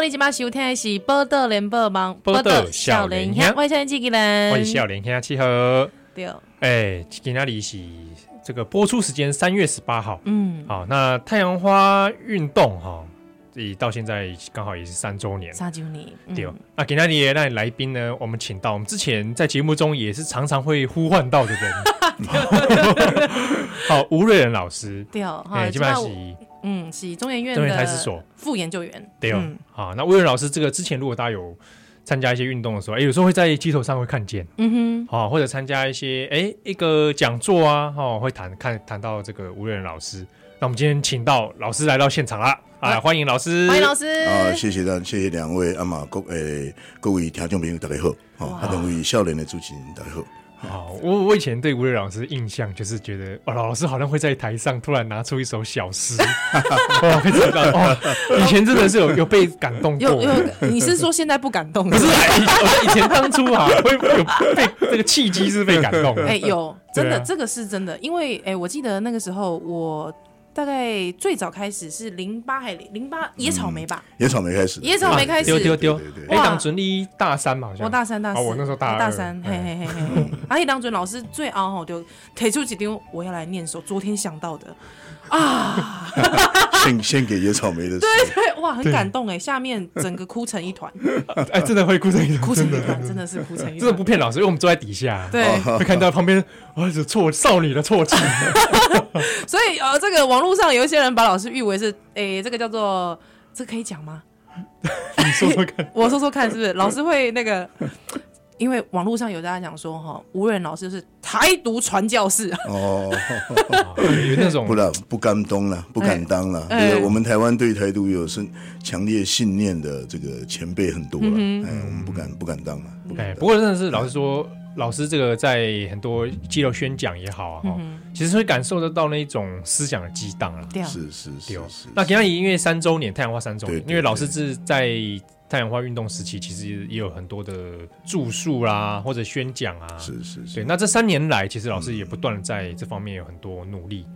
你今晚收听的是报道联播网，报道少年兄，我是少年机器人，我是少年兄七号。对，哎、欸，今天里是这个播出时间三月十八号，嗯，好，那太阳花运动哈，这到现在刚好也是三周年，三周年，嗯、对。那今天里那来宾呢，我们请到我们之前在节目中也是常常会呼唤到的人，好，吴瑞仁老师，对，哎、欸，基本上是。嗯，是中研院的台史所。副研究员。对哦，嗯、好，那叡人老师这个之前如果大家有参加一些运动的时候，哎、欸，有时候会在街头上会看见，嗯哼，好，或者参加一些哎、欸、一个讲座啊，哈，会谈看谈到这个吴叡人老师。那我们今天请到老师来到现场啦，啊，欢迎老师，欢迎老师。啊，谢谢大，谢谢两位阿玛各诶各位听众朋友大家好，好，两位少年的主持人大家好。好，我我以前对吴磊老师印象就是觉得，哦，老师好像会在台上突然拿出一首小诗，哦，会知道哦，以前真的是有有 被感动过。有有，你是说现在不感动？不是，以前当初啊，会有被这个契机是被感动的。哎、欸，有，真的，啊、这个是真的，因为哎、欸，我记得那个时候我。大概最早开始是零八还零八野草莓吧，野草莓开始，野草莓开始，丢丢丢，哎，当准你大三嘛，好像。我大三大四，我那时候大大三，嘿嘿。嘿嘿，而且 当准老师最熬吼就提出几丢我要来念首昨天想到的啊，献献给野草莓的，对对，哇，很感动哎，下面整个哭成一团，哎，真的会哭成一团，哭成一团，真的。是哭成一团，真的不骗老师，因为我们坐在底下，对，会看到旁边哇，是错少女的错气，所以呃，这个网络上有一些人把老师誉为是，哎，这个叫做，这个可以讲吗？你说说看，我说说看，是不是？老师会那个？因为网络上有大家讲说，哈，吴仁老师是台独传教士哦，有那种不了，不敢当了，不敢当了。哎，我们台湾对台独有深强烈信念的这个前辈很多了，哎，我们不敢不敢当了。哎，不过真的是老实说。老师这个在很多街头宣讲也好啊，哈、嗯，其实会感受得到那种思想的激荡啊。是是是，是。那今天因为三周年太阳花三周年，对对对，因为老师是在太阳花运动时期，其实也有很多的著述啦，或者宣讲啊。是是是。对，那这三年来，其实老师也不断的在这方面有很多努力。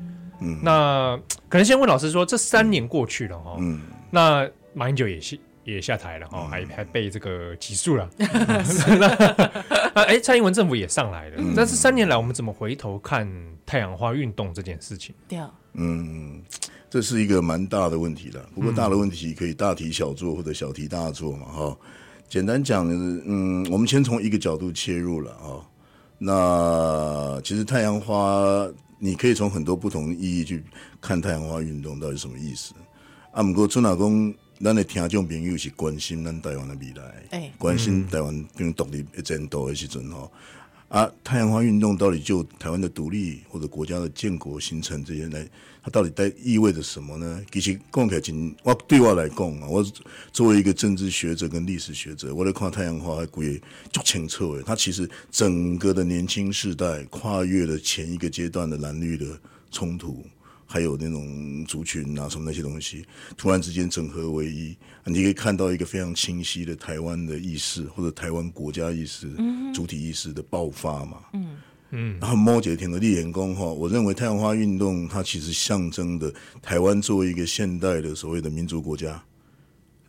嗯。那可能先问老师说，这三年过去了哈，嗯，那马英九也是。也下台了哈，嗯、还还被这个起诉了。那 哎，蔡英文政府也上来了。嗯、但是三年来，我们怎么回头看太阳花运动这件事情？对啊，嗯，这是一个蛮大的问题了。不过大的问题可以大题小做或者小题大做嘛，哈。简单讲呢，嗯，我们先从一个角度切入了啊。那其实太阳花，你可以从很多不同的意义去看太阳花运动到底什么意思。啊，不过朱老公。咱的听众朋友是关心咱台湾的未来，欸、关心台湾跟独立一战斗的时阵吼，啊，太阳花运动到底就台湾的独立或者国家的建国形成这些来，它到底在意味着什么呢？其实讲起来真，我对我来讲啊，我作为一个政治学者跟历史学者，我来看太阳花还归足清楚诶，它其实整个的年轻世代跨越了前一个阶段的蓝绿的冲突。还有那种族群啊，什么那些东西，突然之间整合为一，你可以看到一个非常清晰的台湾的意识，或者台湾国家意识、嗯、主体意识的爆发嘛。嗯嗯。然后摩羯田的立言功哈，我认为太阳花运动它其实象征的台湾作为一个现代的所谓的民族国家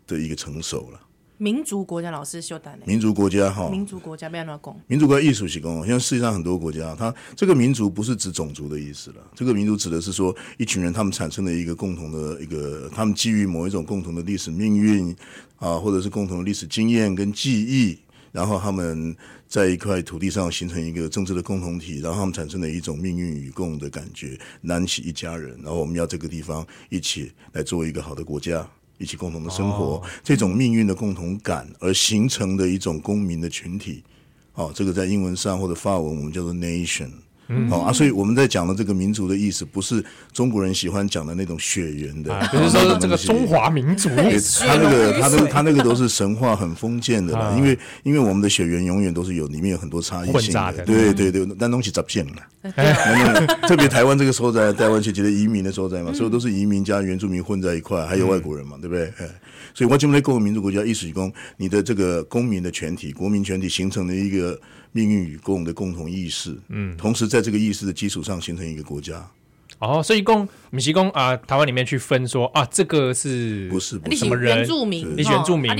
的一个成熟了。民族国家老师秀丹民族国家哈，民族国家不要乱讲。民族国家艺术系功，现在世界上很多国家，它这个民族不是指种族的意思了，这个民族指的是说一群人他们产生了一个共同的一个，他们基于某一种共同的历史命运啊，或者是共同的历史经验跟记忆，然后他们在一块土地上形成一个政治的共同体，然后他们产生了一种命运与共的感觉，南起一家人，然后我们要这个地方一起来做一个好的国家。一起共同的生活，哦、这种命运的共同感而形成的一种公民的群体，哦，这个在英文上或者法文我们叫做 nation。嗯，好啊，所以我们在讲的这个民族的意思，不是中国人喜欢讲的那种血缘的，比如说这个中华民族，他那个他那个他那个都是神话很封建的啦，因为因为我们的血缘永远都是有里面有很多差异性的，对对对，但东西杂变了，特别台湾这个时候在，台湾是觉得移民的时候在嘛，所以都是移民加原住民混在一块，还有外国人嘛，对不对？哎所以我们来共和民族国家意识是说，你的这个公民的全体、国民全体形成了一个命运与共的共同意识，嗯，同时在这个意识的基础上形成一个国家，哦，所以公米西公啊，台湾里面去分说啊，这个是不是不是。什么人？原住民，你原住民，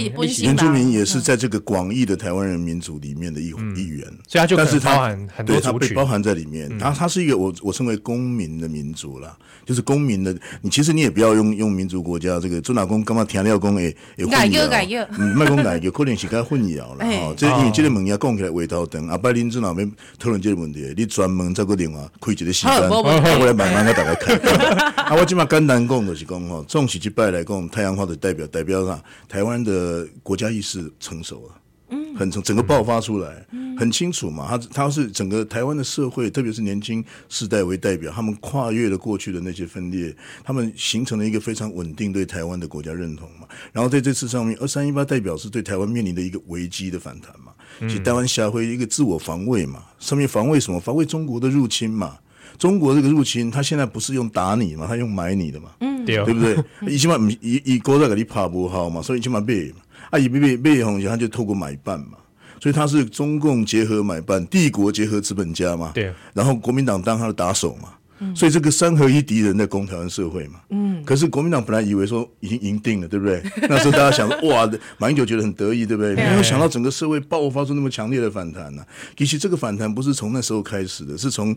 原住民也是在这个广义的台湾人民族里面的一一员，所以他就但是包含很多对，他被包含在里面。他他是一个我我称为公民的民族啦，就是公民的。你其实你也不要用用民族国家这个中老公干嘛填料公诶诶改革改革，嗯，卖公改革可能是该混淆了哈。这因为这个问题讲起来话头等，阿伯林中老边讨论这个问题，你专门找个电话开一个时间，我来慢慢给大家看。啊，我今嘛简单讲的是讲吼，总是一拜来讲，太阳花的代表代表啥？台湾的国家意识成熟了，嗯，很成整个爆发出来，嗯，很清楚嘛。他他是整个台湾的社会，特别是年轻世代为代表，他们跨越了过去的那些分裂，他们形成了一个非常稳定对台湾的国家认同嘛。然后在这次上面，二三一八代表是对台湾面临的一个危机的反弹嘛，其实台湾下会一个自我防卫嘛，上面防卫什么？防卫中国的入侵嘛。中国这个入侵，他现在不是用打你嘛，他用买你的嘛，嗯，对不对？以前嘛，以以国在给你爬不好嘛，所以起码卖嘛，啊，以卖卖卖红他就透过买办嘛，所以他是中共结合买办，帝国结合资本家嘛，对，然后国民党当他的打手嘛。所以这个三合一敌人在攻台湾社会嘛，嗯，可是国民党本来以为说已经赢定了，对不对？那时候大家想，哇，马英九觉得很得意，对不对？没有想到整个社会爆发出那么强烈的反弹呢、啊。其实这个反弹不是从那时候开始的，是从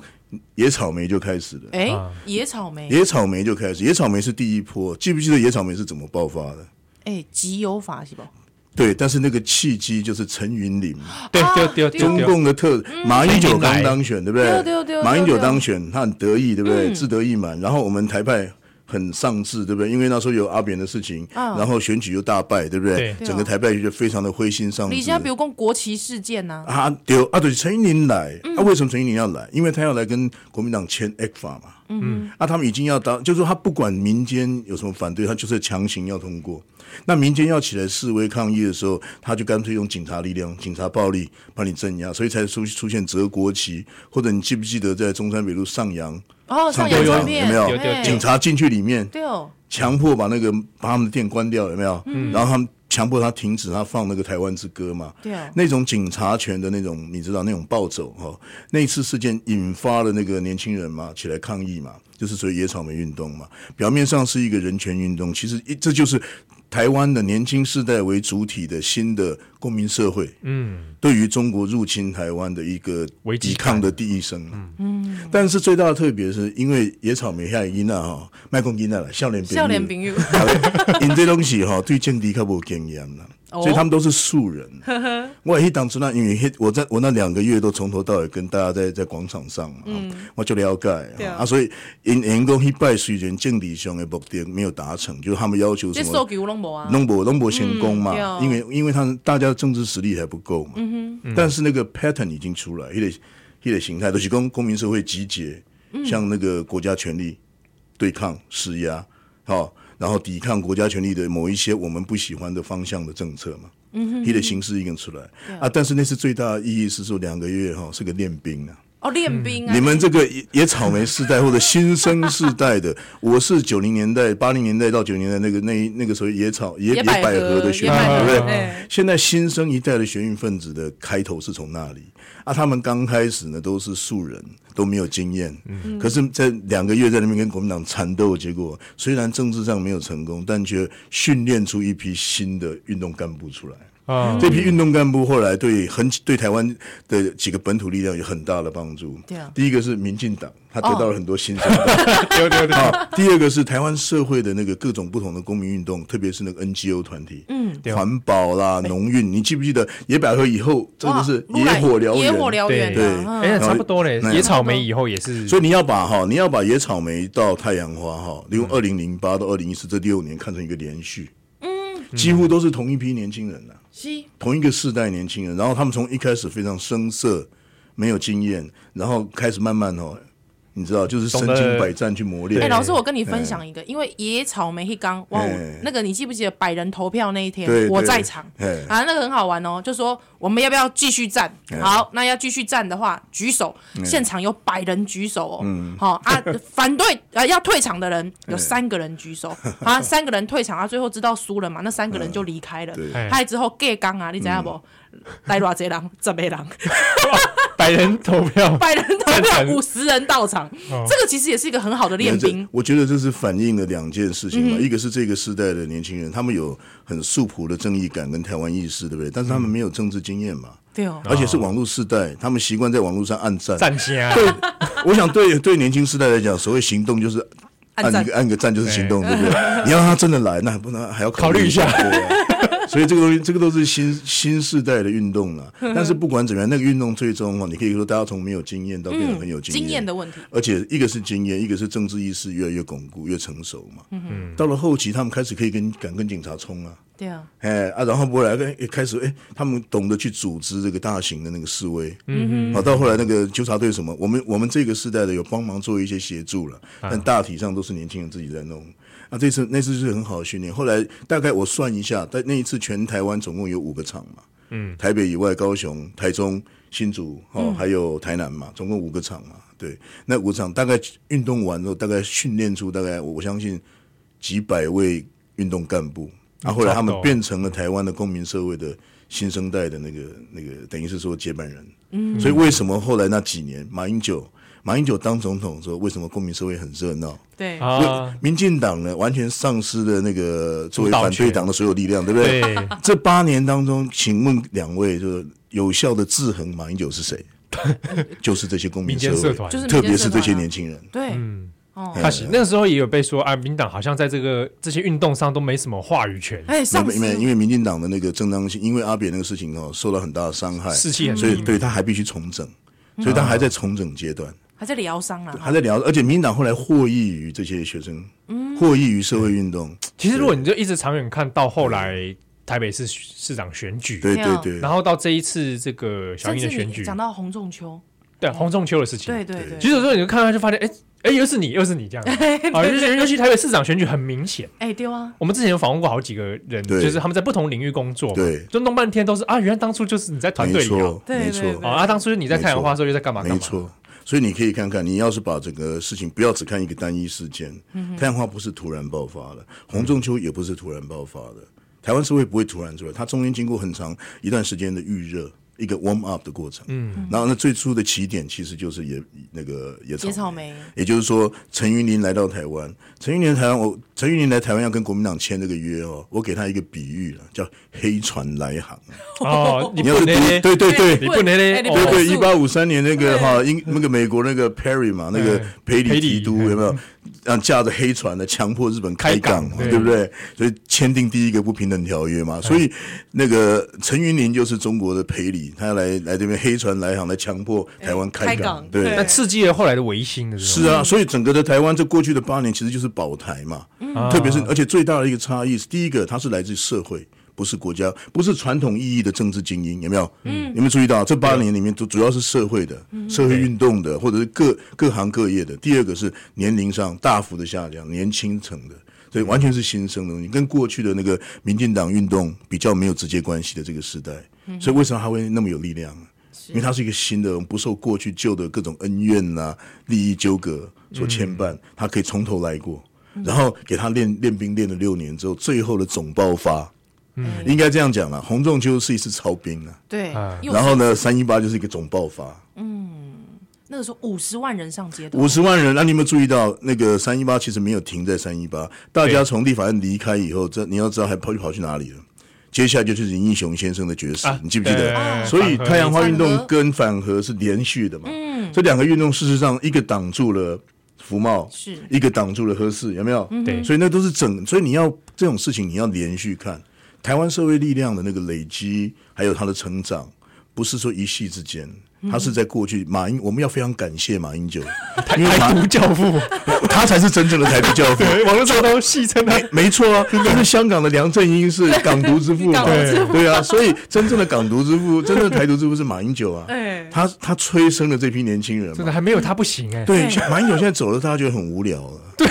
野草莓就开始的。哎，野草莓，野草莓就开始，野草莓是第一波。记不记得野草莓是怎么爆发的？哎，集邮法是吧？对，但是那个契机就是陈云林，对对对，中共的特马英九刚当选，对不对？马英九当选，他很得意，对不对？志得意满。然后我们台派很丧志，对不对？因为那时候有阿扁的事情，然后选举又大败，对不对？整个台北就非常的灰心丧志。你现在比如讲国旗事件呢？啊，对啊，对，陈一林来，啊，为什么陈一林要来？因为他要来跟国民党签 ECFA 嘛，嗯，啊，他们已经要当，就是说他不管民间有什么反对，他就是强行要通过。那民间要起来示威抗议的时候，他就干脆用警察力量、警察暴力把你镇压，所以才出出现折国旗，或者你记不记得在中山北路上扬哦，上扬有有没有？警察进去里面，对哦，强迫把那个把他们的店关掉，有没有？嗯，然后他们强迫他停止他放那个台湾之歌嘛，对哦，那种警察权的那种，你知道那种暴走哈，那一次事件引发了那个年轻人嘛起来抗议嘛，就是所谓野草莓运动嘛，表面上是一个人权运动，其实一这就是。台湾的年轻世代为主体的新的公民社会，嗯，对于中国入侵台湾的一个抵抗的第一声，嗯。嗯，但是最大的特别是因为野草莓下伊娜哈，麦公伊娜了，笑脸笑脸朋友，因这东西哈对政敌较无经验了。所以他们都是素人。我也当初那因为我在我那两个月都从头到尾跟大家在在广场上嘛，我就了解啊。所以因员工一败，虽然政治上的目的没有达成，就是他们要求什么，弄不弄不成功嘛？因为因为他们大家的政治实力还不够嘛。但是那个 pattern 已经出来，一个一个形态都是公公民社会集结，向那个国家权力对抗施压，好。然后抵抗国家权力的某一些我们不喜欢的方向的政策嘛，嗯哼，他的形式已经出来。啊，但是那次最大的意义是说两个月哈是个练兵啊，哦练兵啊，你们这个野草莓世代或者新生世代的，我是九零年代八零年代到九零年代那个那那个时候野草野野百合的学运，对不对？现在新生一代的学运分子的开头是从那里。啊，他们刚开始呢都是素人，都没有经验。嗯，可是，在两个月在那边跟国民党缠斗，结果虽然政治上没有成功，但却训练出一批新的运动干部出来。啊，这批运动干部后来对很对台湾的几个本土力量有很大的帮助。对啊，第一个是民进党，他得到了很多新生。对对对。第二个是台湾社会的那个各种不同的公民运动，特别是那个 NGO 团体，嗯，环保啦、农运，你记不记得？野百合以后真的是野火燎原？野火燎原，对，哎，差不多嘞。野草莓以后也是，所以你要把哈，你要把野草莓到太阳花哈，利用二零零八到二零一四这六年看成一个连续，嗯，几乎都是同一批年轻人呐。同一个世代年轻人，然后他们从一开始非常生涩，没有经验，然后开始慢慢哦。你知道，就是身经百战去磨练。哎，老师，我跟你分享一个，因为野草莓一刚哇，那个你记不记得百人投票那一天，我在场啊，那个很好玩哦，就说我们要不要继续战？好，那要继续站的话，举手，现场有百人举手哦，好啊，反对啊要退场的人有三个人举手啊，三个人退场啊，最后知道输了嘛，那三个人就离开了。他之后盖刚啊，你知道不？来偌济人，十个人，百人投票，百人投票，五十人到场，这个其实也是一个很好的练兵。我觉得这是反映了两件事情嘛，一个是这个时代的年轻人，他们有很素朴的正义感跟台湾意识，对不对？但是他们没有政治经验嘛，对哦，而且是网络世代，他们习惯在网络上按赞。对，我想对对年轻时代来讲，所谓行动就是按一个按个赞就是行动，对不对？你要让他真的来，那还不能还要考虑一下。所以这个东西，这个都是新新时代的运动了。但是不管怎么样，那个运动最终哦，你可以说大家从没有经验到变得很有经验。经验的问题。而且一个是经验，一个是政治意识越来越巩固、越成熟嘛。嗯。到了后期，他们开始可以跟敢跟警察冲啊。对啊。哎啊，然后后来一开始哎，他们懂得去组织这个大型的那个示威。嗯嗯。好，到后来那个纠察队什么，我们我们这个世代的有帮忙做一些协助了，但大体上都是年轻人自己在弄。啊，这次那次是很好的训练。后来大概我算一下，在那一次全台湾总共有五个场嘛，嗯，台北以外，高雄、台中、新竹，哦，还有台南嘛，总共五个场嘛。对，那五场大概运动完之后，大概训练出大概我相信几百位运动干部。啊，后来他们变成了台湾的公民社会的新生代的那个那个，等于是说接班人。嗯，所以为什么后来那几年马英九？马英九当总统的时候，为什么公民社会很热闹？对，民进党呢，完全丧失了那个作为反对党的所有力量，对不对？对。这八年当中，请问两位，就是有效的制衡马英九是谁？就是这些公民社会，就是特别是这些年轻人。对，嗯，哦，他是那个时候也有被说啊，民党好像在这个这些运动上都没什么话语权。哎，因为因为民进党的那个正当性，因为阿扁那个事情哦，受到很大的伤害，士气很低，所以对他还必须重整，所以他还在重整阶段。还在疗伤啊，还在疗，而且民进党后来获益于这些学生，获益于社会运动。其实如果你就一直长远看到后来台北市市长选举，对对对，然后到这一次这个小英的选举，讲到洪仲秋，对洪仲秋的事情，对对对。其实有时候你就看到就发现，哎哎，又是你，又是你这样。啊，尤其尤其台北市长选举很明显，哎对啊。我们之前有访问过好几个人，就是他们在不同领域工作，对，就弄半天都是啊，原来当初就是你在团队里头，没错啊，当初你在太阳花的时候又在干嘛干嘛，没错。所以你可以看看，你要是把整个事情不要只看一个单一事件，太阳花不是突然爆发的，红中秋也不是突然爆发的，台湾社会不会突然出来，它中间经过很长一段时间的预热。一个 warm up 的过程，嗯，然后那最初的起点其实就是野那个野草，野草莓，也就是说陈云林来到台湾，陈云林台湾，我陈云林来台湾要跟国民党签这个约哦，我给他一个比喻了，叫黑船来航哦，你要是对对对，你不能嘞，对对，一八五三年那个哈英那个美国那个 Perry 嘛，那个培里提督有没有？让驾着黑船的强迫日本开港，对不对？所以签订第一个不平等条约嘛。所以那个陈云林就是中国的培里，他要来来这边黑船来航，来强迫台湾开港。对，那刺激了后来的维新的。是啊，所以整个的台湾这过去的八年其实就是保台嘛。特别是而且最大的一个差异是，第一个它是来自社会。不是国家，不是传统意义的政治精英，有没有？嗯，有没有注意到这八年里面，都主要是社会的、嗯、社会运动的，或者是各各行各业的。第二个是年龄上大幅的下降，年轻层的，所以完全是新生的东西，跟过去的那个民进党运动比较没有直接关系的这个时代。所以为什么它会那么有力量？因为它是一个新的，不受过去旧的各种恩怨呐、啊、利益纠葛所牵绊，它可以从头来过，然后给他练练兵练了六年之后，最后的总爆发。嗯，应该这样讲了，洪仲秋是一次超兵啊，对，然后呢，三一八就是一个总爆发。嗯，那个时候五十万人上街，五十万人，那你有没有注意到那个三一八其实没有停在三一八，大家从立法院离开以后，这你要知道还跑去跑去哪里了？接下来就是林义雄先生的绝食，你记不记得？所以太阳花运动跟反核是连续的嘛？嗯，这两个运动事实上一个挡住了服贸，是一个挡住了合适，有没有？对，所以那都是整，所以你要这种事情你要连续看。台湾社会力量的那个累积，还有它的成长，不是说一夕之间，它是在过去。马英，我们要非常感谢马英九，台独教父，他才是真正的台独教父。网络上都戏称他，没错啊，但是香港的梁振英是港独之父 嘛，对对啊，所以真正的港独之父，真正的台独之父是马英九啊，他他催生了这批年轻人，真的还没有他不行哎。对，马英九现在走了，大家觉得很无聊了。对。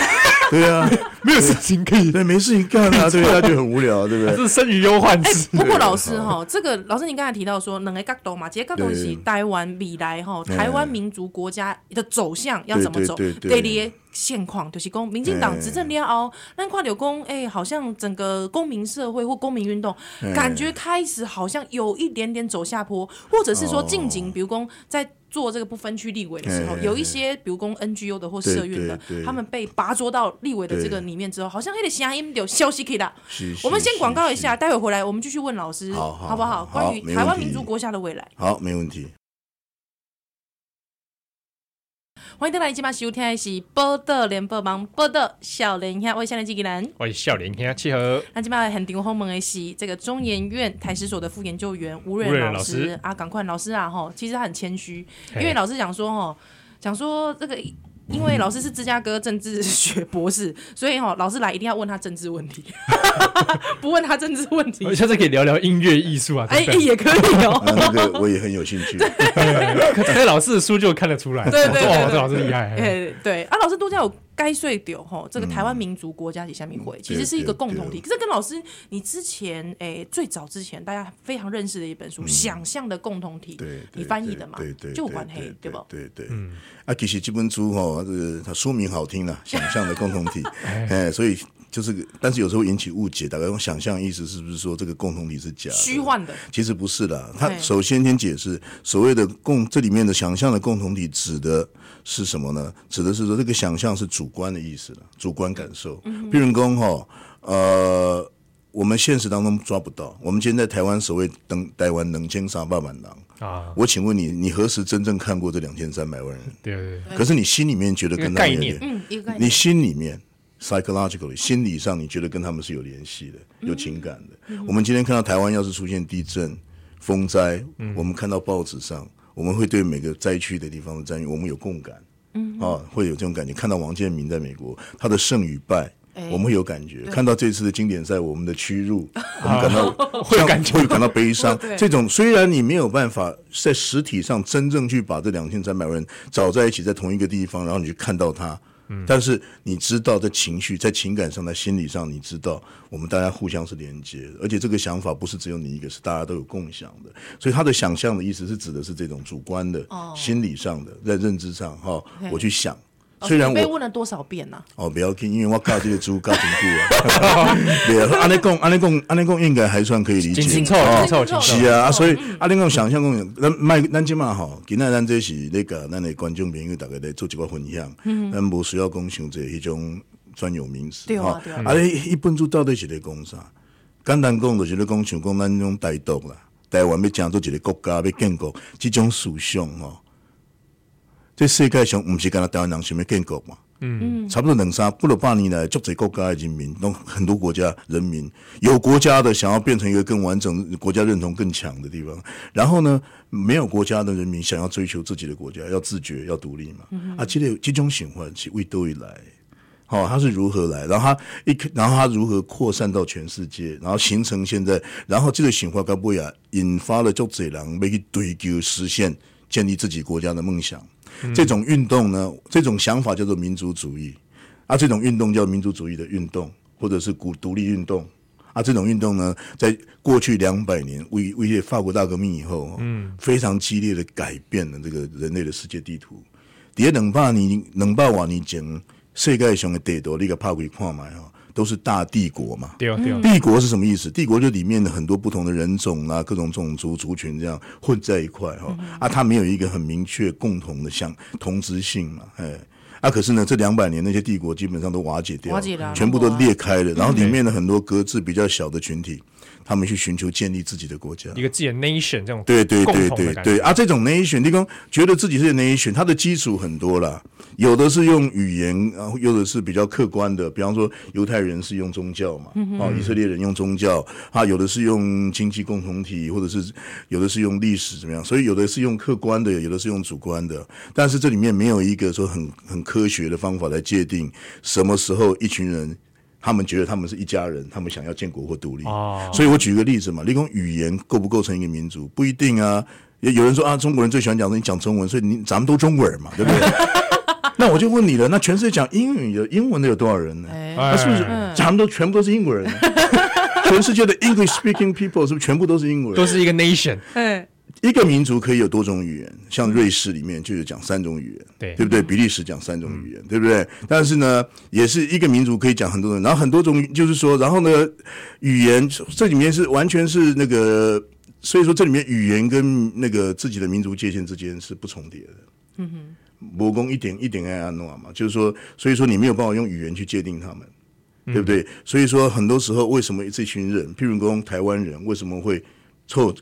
对啊，没有事情可以，对，没事情干啊，对，他就很无聊，对不对？是生于忧患。哎，不过老师哈，这个老师，您刚才提到说，两个角度嘛，这个角度是台湾未来哈，台湾民族国家的走向要怎么走？第二，现况，就是公民进党执政了后，那跨流公，哎、欸，好像整个公民社会或公民运动，感觉开始好像有一点点走下坡，或者是说近景，比如讲在做这个不分区立委的时候，有一些比如公 NGO 的或社运的，他们被拔擢到立委的这个里面之后，好像那个声音有消息可以的。我们先广告一下，待会回来我们继续问老师，好不好？关于台湾民族国家的未来，好，没问题。欢迎大家今晚收听的是《报道联播网》，报道少年兄，我是少年机器人，我是少年兄七和。那今晚很顶后门的是这个中研院台史所的副研究员吴叡人老师啊，赶快老师啊，吼，其实他很谦虚，因为老师讲说，吼，讲说这个。因为老师是芝加哥政治学博士，所以哈、哦，老师来一定要问他政治问题，不问他政治问题。下次可以聊聊音乐艺术啊，哎，也可以哦。那个我也很有兴趣。对，这老师的书就看得出来。对对对，哇，这老师厉害。哎，对啊，老师都这样有。该税丢吼，这个台湾民族国家级下面会其实是一个共同体。可是跟老师你之前诶最早之前大家非常认识的一本书《想象的共同体》，你翻译的嘛？对对，就关黑对不？对对。嗯。啊，其实这本书吼，这个它书名好听啦，《想象的共同体》。哎，所以就是，但是有时候引起误解，大概用想象意思是不是说这个共同体是假的、虚幻的？其实不是的。他首先先解释所谓的共这里面的想象的共同体指的。是什么呢？指的是说这个想象是主观的意思了，主观感受。譬如说哈，呃，我们现实当中抓不到。我们今天在台湾所谓等台湾能千三百万狼啊，我请问你，你何时真正看过这两千三百万人？对对对。可是你心里面觉得跟他们有点，嗯，一个概念。你心里面 psychologically 心理上你觉得跟他们是有联系的，有情感的。嗯、我们今天看到台湾要是出现地震、风灾，嗯、我们看到报纸上。我们会对每个灾区的地方的战役，我们有共感，嗯，啊，会有这种感觉。看到王建民在美国，他的胜与败，欸、我们会有感觉。看到这次的经典赛，我们的屈辱，我们感到 会感觉，会感到悲伤。这种虽然你没有办法在实体上真正去把这两千三百万人找在一起，在同一个地方，然后你去看到他。但是你知道，在情绪、在情感上、在心理上，你知道我们大家互相是连接的，而且这个想法不是只有你一个，是大家都有共享的。所以他的想象的意思是指的是这种主观的、心理上的，在认知上哈，我去想。虽然我被问了多少遍呢？哦，不要紧，因为我搞这个猪搞挺酷啊。对啊，阿内贡，阿内贡，阿内贡应该还算可以理解。清楚，清楚，是啊，所以阿内贡想象共，咱卖咱今嘛吼，今仔咱这是那个咱的观众朋友大概来做一个分享。嗯，咱不需要讲像这一种专有名词。对啊，对啊。啊，一本书到底是在讲啥？简单讲就是在讲像讲咱种台独啦，台湾要建做一个国家，要建国，这种思想吼。这世界上不是跟他台湾人想要建国嘛？嗯，差不多两三不了八年来，就这国家的人民，都很多国家人民有国家的想要变成一个更完整、国家认同更强的地方，然后呢，没有国家的人民想要追求自己的国家，要自觉、要独立嘛。嗯、啊，这个这种循环是为多以来，好、哦，它是如何来？然后它一，然后它如何扩散到全世界？然后形成现在，然后这个情况该不会啊，引发了就这人要去追求实现建立自己国家的梦想。这种运动呢，这种想法叫做民族主义，啊，这种运动叫民族主义的运动，或者是古独立运动，啊，这种运动呢，在过去两百年为为法国大革命以后，嗯，非常激烈的改变了这个人类的世界地图。第二，两百年，两百万年前，世界上的地图你个拍开看嘛哈。都是大帝国嘛，对啊，对啊。帝国是什么意思？帝国就里面的很多不同的人种啊，各种种族族群这样混在一块哈。嗯、啊，它没有一个很明确共同的像同质性嘛，哎。啊，可是呢，这两百年那些帝国基本上都瓦解掉，瓦解了，全部都裂开了，然后里面的很多各自比较小的群体。他们去寻求建立自己的国家，一个自己的 nation 这种对对对对对。啊，这种 nation，你讲觉得自己是 nation，它的基础很多啦，有的是用语言，然后有的是比较客观的，比方说犹太人是用宗教嘛，嗯、哼。啊，以色列人用宗教，啊，有的是用经济共同体，或者是有的是用历史怎么样，所以有的是用客观的，有的是用主观的，但是这里面没有一个说很很科学的方法来界定什么时候一群人。他们觉得他们是一家人，他们想要建国或独立。哦，所以我举个例子嘛，你讲语言构不构成一个民族，不一定啊。也有人说啊，中国人最喜欢讲你讲中文，所以你咱们都中国人嘛，对不对？那我就问你了，那全世界讲英语的英文的有多少人呢？那是不是咱们都全部都是英国人？全世界的 English speaking people 是不是全部都是英国人？都是一个 nation。一个民族可以有多种语言，像瑞士里面就有讲三种语言，对对不对？比利时讲三种语言，对不对？但是呢，也是一个民族可以讲很多种，然后很多种，就是说，然后呢，语言这里面是完全是那个，所以说这里面语言跟那个自己的民族界限之间是不重叠的。嗯哼，魔攻一点一点爱安诺嘛，就是说，所以说你没有办法用语言去界定他们，对不对？嗯、所以说很多时候为什么这群人，譬如说台湾人为什么会凑？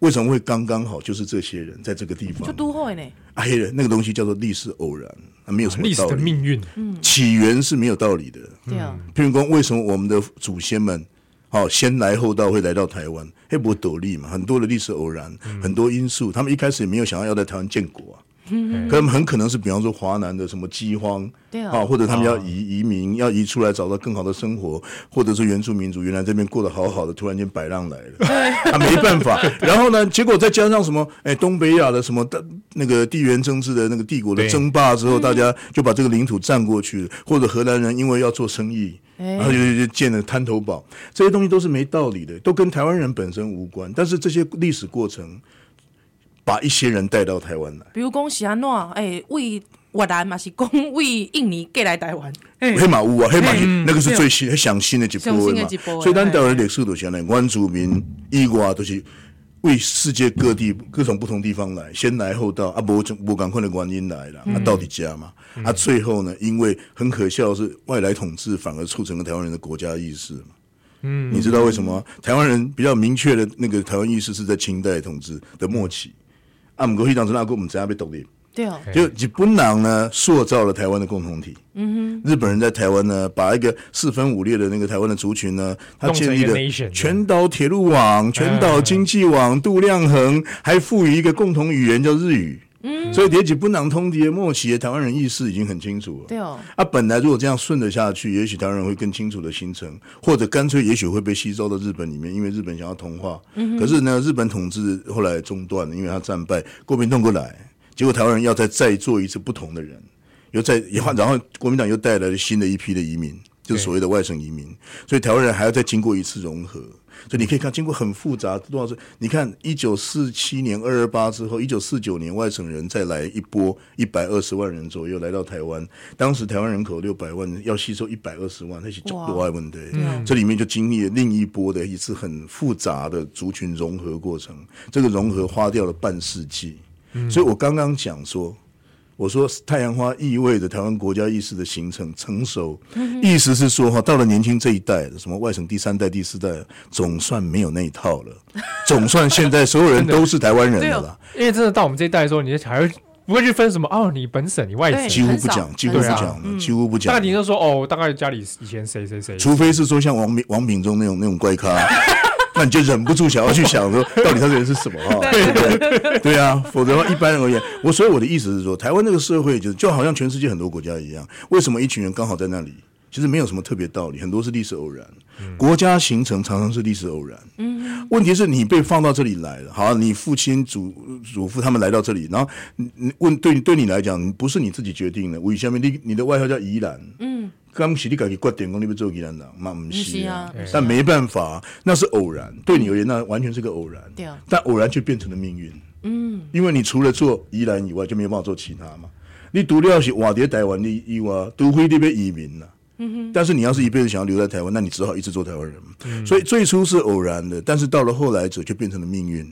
为什么会刚刚好？就是这些人在这个地方，就都会呢。啊，黑人那个东西叫做历史偶然，啊，没有什么道理。历史的命运，嗯，起源是没有道理的。对啊，譬如说，为什么我们的祖先们好先来后到会来到台湾？黑不斗笠嘛，很多的历史偶然，很多因素，他们一开始也没有想要要在台湾建国啊。嗯，可能很可能是，比方说华南的什么饥荒，对啊，或者他们要移移民，要移出来找到更好的生活，或者是原住民族原来这边过得好好的，突然间摆浪来了，他没办法。然后呢，结果再加上什么，哎，东北亚的什么的那个地缘政治的那个帝国的争霸之后，大家就把这个领土占过去了，或者荷兰人因为要做生意，然后就就建了滩头堡，这些东西都是没道理的，都跟台湾人本身无关。但是这些历史过程。把一些人带到台湾来，比如讲是安怎，哎，为越南嘛是讲为印尼过来台湾，黑马屋啊，黑马是那个是最新、上新的一波嘛，所以咱台湾历史都是来，原住民以外都是为世界各地各种不同地方来，先来后到啊，无无赶快的原因来了，啊，到底家嘛，啊，最后呢，因为很可笑的是外来统治反而促成了台湾人的国家意识嘛，嗯，你知道为什么？台湾人比较明确的那个台湾意识是在清代统治的末期。啊，姆国会当时那个我们怎样被独立？对哦，就日本人呢塑造了台湾的共同体。嗯哼，日本人在台湾呢，把一个四分五裂的那个台湾的族群呢，他建立了全岛铁路网、全岛经济网、度量衡，还赋予一个共同语言叫日语。嗯，所以叠起不能通敌的末期台湾人意识已经很清楚了。对哦，啊，本来如果这样顺着下去，也许台湾人会更清楚的形成，或者干脆也许会被吸收到日本里面，因为日本想要同化。嗯，可是呢，日本统治后来中断了，因为他战败，国民党过来，结果台湾人要再再做一次不同的人，又再也换，然后国民党又带来了新的一批的移民，就是所谓的外省移民，所以台湾人还要再经过一次融合。所以你可以看，经过很复杂多少次？你看，一九四七年二二八之后，一九四九年外省人再来一波一百二十万人左右来到台湾。当时台湾人口六百万，要吸收一百二十万，那是九多外问题。这里面就经历了另一波的一次很复杂的族群融合过程。这个融合花掉了半世纪。所以我刚刚讲说。我说太阳花意味着台湾国家意识的形成成熟，意思是说哈，到了年轻这一代，什么外省第三代、第四代，总算没有那一套了，总算现在所有人都是台湾人了啦。因为真的到我们这一代的时候，你还会不会去分什么哦？你本省，你外省，几乎不讲，几乎不讲，几乎不讲。大概你就说哦，大概家里以前谁谁谁，除非是说像王王炳忠那种那种怪咖。那你就忍不住想要去想说，到底他这人是什么啊？对对对啊，否则的话，一般人而言，我所以我的意思是说，台湾这个社会就是就好像全世界很多国家一样，为什么一群人刚好在那里？其实没有什么特别道理，很多是历史偶然。国家形成常常是历史偶然。嗯，问题是你被放到这里来了，好，你父亲、祖祖父他们来到这里，然后你问对对你来讲，不是你自己决定的。我以下面你你的外号叫宜兰。嗯。刚是你自己决定，讲你要做宜兰人，嘛不是啊，但没办法，那是偶然。对你而言，那完全是个偶然。对啊，但偶然却变成了命运。嗯，因为你除了做宜兰以外，就没有办法做其他嘛。你独了是瓦蝶台湾的以外，独非那边移民了。嗯哼。但是你要是一辈子想要留在台湾，那你只好一直做台湾人。嗯。所以最初是偶然的，但是到了后来者就变成了命运。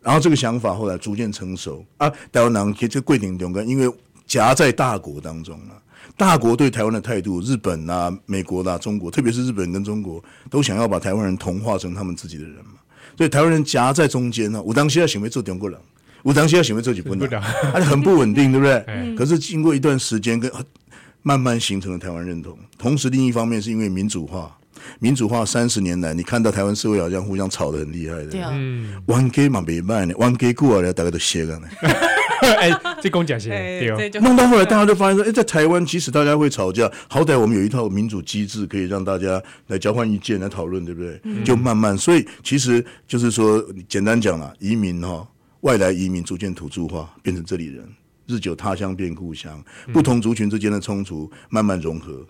然后这个想法后来逐渐成熟啊，台湾人其实贵点勇敢，因为夹在大国当中了。大国对台湾的态度，日本啊、美国啦、啊、中国，特别是日本跟中国，都想要把台湾人同化成他们自己的人嘛。所以台湾人夹在中间呢，我当时要想为做中国人，我当时要想为做几不能，而 且很不稳定，对不对？嗯、可是经过一段时间，跟慢慢形成了台湾认同。同时，另一方面是因为民主化，民主化三十年来，你看到台湾社会好像互相吵得很厉害的。对啊，弯 K 嘛没卖呢，弯 K 过来大家都歇了呢。哎，这公讲些对，弄到后来，大家就发现说，哎，在台湾，即使大家会吵架，好歹我们有一套民主机制，可以让大家来交换意见、来讨论，对不对？嗯、就慢慢，所以其实就是说，简单讲啦，移民哈，外来移民逐渐土著化，变成这里人，日久他乡变故乡，不同族群之间的冲突慢慢融合，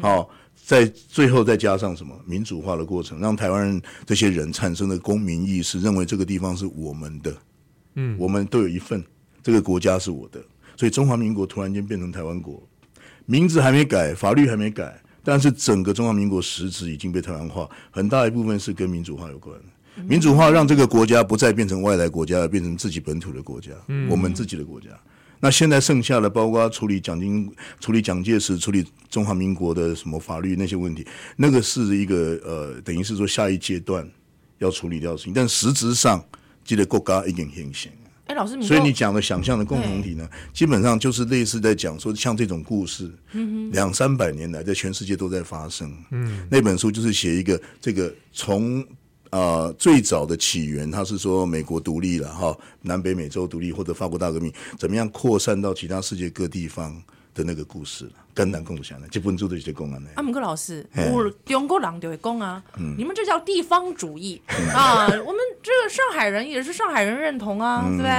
好，在最后再加上什么民主化的过程，让台湾人这些人产生了公民意识，认为这个地方是我们的，嗯，我们都有一份，这个国家是我的，所以中华民国突然间变成台湾国，名字还没改，法律还没改，但是整个中华民国实质已经被台湾化，很大一部分是跟民主化有关。民主化让这个国家不再变成外来国家，而变成自己本土的国家，嗯、我们自己的国家。那现在剩下的，包括处理蒋经、处理蒋介石、处理中华民国的什么法律那些问题，那个是一个呃，等于是说下一阶段要处理掉的事情。但实质上，这个国家已经形成。哎，老师，所以你讲的想象的共同体呢，基本上就是类似在讲说，像这种故事，嗯哼，两三百年来在全世界都在发生。嗯，那本书就是写一个这个从。啊、呃，最早的起源，他是说美国独立了哈，南北美洲独立或者法国大革命，怎么样扩散到其他世界各地方的那个故事了。跟南共享的，这本书的一些公案呢。阿姆克老师，我中国人就会讲啊，你们这叫地方主义啊。我们这个上海人也是上海人认同啊，对不对？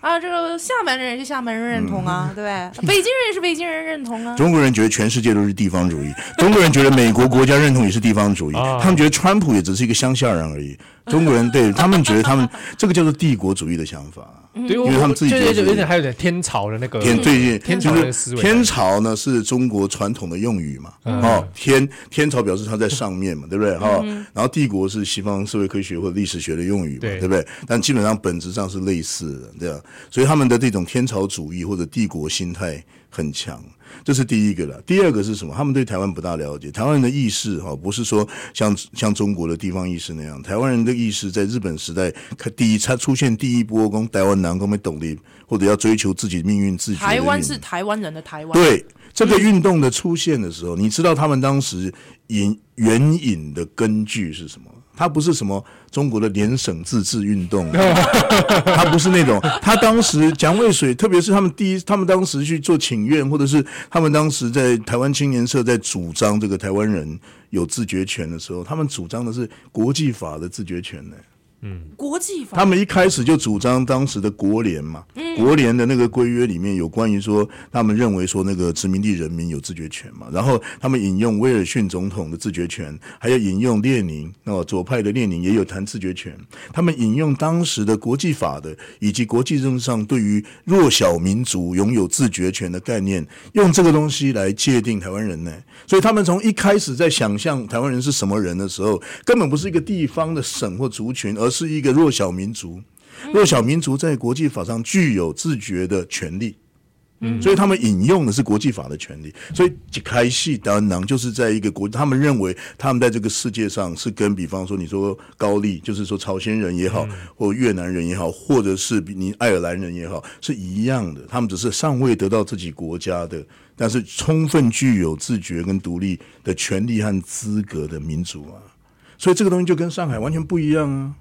啊，这个厦门人也是厦门人认同啊，对不对？北京人也是北京人认同啊。中国人觉得全世界都是地方主义，中国人觉得美国国家认同也是地方主义，他们觉得川普也只是一个乡下人而已。中国人对他们觉得他们 这个叫做帝国主义的想法，对，因为他们自己觉得有点还有点天朝的那个天对天朝的思维，天朝呢是中。国传统的用语嘛，哦，天天朝表示它在上面嘛，对不对？哈、嗯，然后帝国是西方社会科学或历史学的用语嘛，对，对不对？但基本上本质上是类似的，这样，所以他们的这种天朝主义或者帝国心态很强，这是第一个了。第二个是什么？他们对台湾不大了解，台湾人的意识哈，不是说像像中国的地方意识那样，台湾人的意识在日本时代，第一才出现第一波跟台湾南共没懂的，或者要追求自己命运自己。台湾是台湾人的台湾，对。这个运动的出现的时候，你知道他们当时引援引的根据是什么？他不是什么中国的联省自治运动，他不是那种。他当时蒋渭水，特别是他们第一，他们当时去做请愿，或者是他们当时在台湾青年社在主张这个台湾人有自觉权的时候，他们主张的是国际法的自觉权呢。嗯，国际法，他们一开始就主张当时的国联嘛，嗯、国联的那个规约里面有关于说，他们认为说那个殖民地人民有自决权嘛，然后他们引用威尔逊总统的自决权，还有引用列宁，那左派的列宁也有谈自决权，他们引用当时的国际法的以及国际政治上对于弱小民族拥有自决权的概念，用这个东西来界定台湾人呢，所以他们从一开始在想象台湾人是什么人的时候，根本不是一个地方的省或族群，而是一个弱小民族，弱小民族在国际法上具有自觉的权利，嗯，所以他们引用的是国际法的权利，所以一开戏当然就是在一个国，他们认为他们在这个世界上是跟比方说你说高丽，就是说朝鲜人也好，或越南人也好，或者是比你爱尔兰人也好，是一样的，他们只是尚未得到自己国家的，但是充分具有自觉跟独立的权利和资格的民族啊，所以这个东西就跟上海完全不一样啊。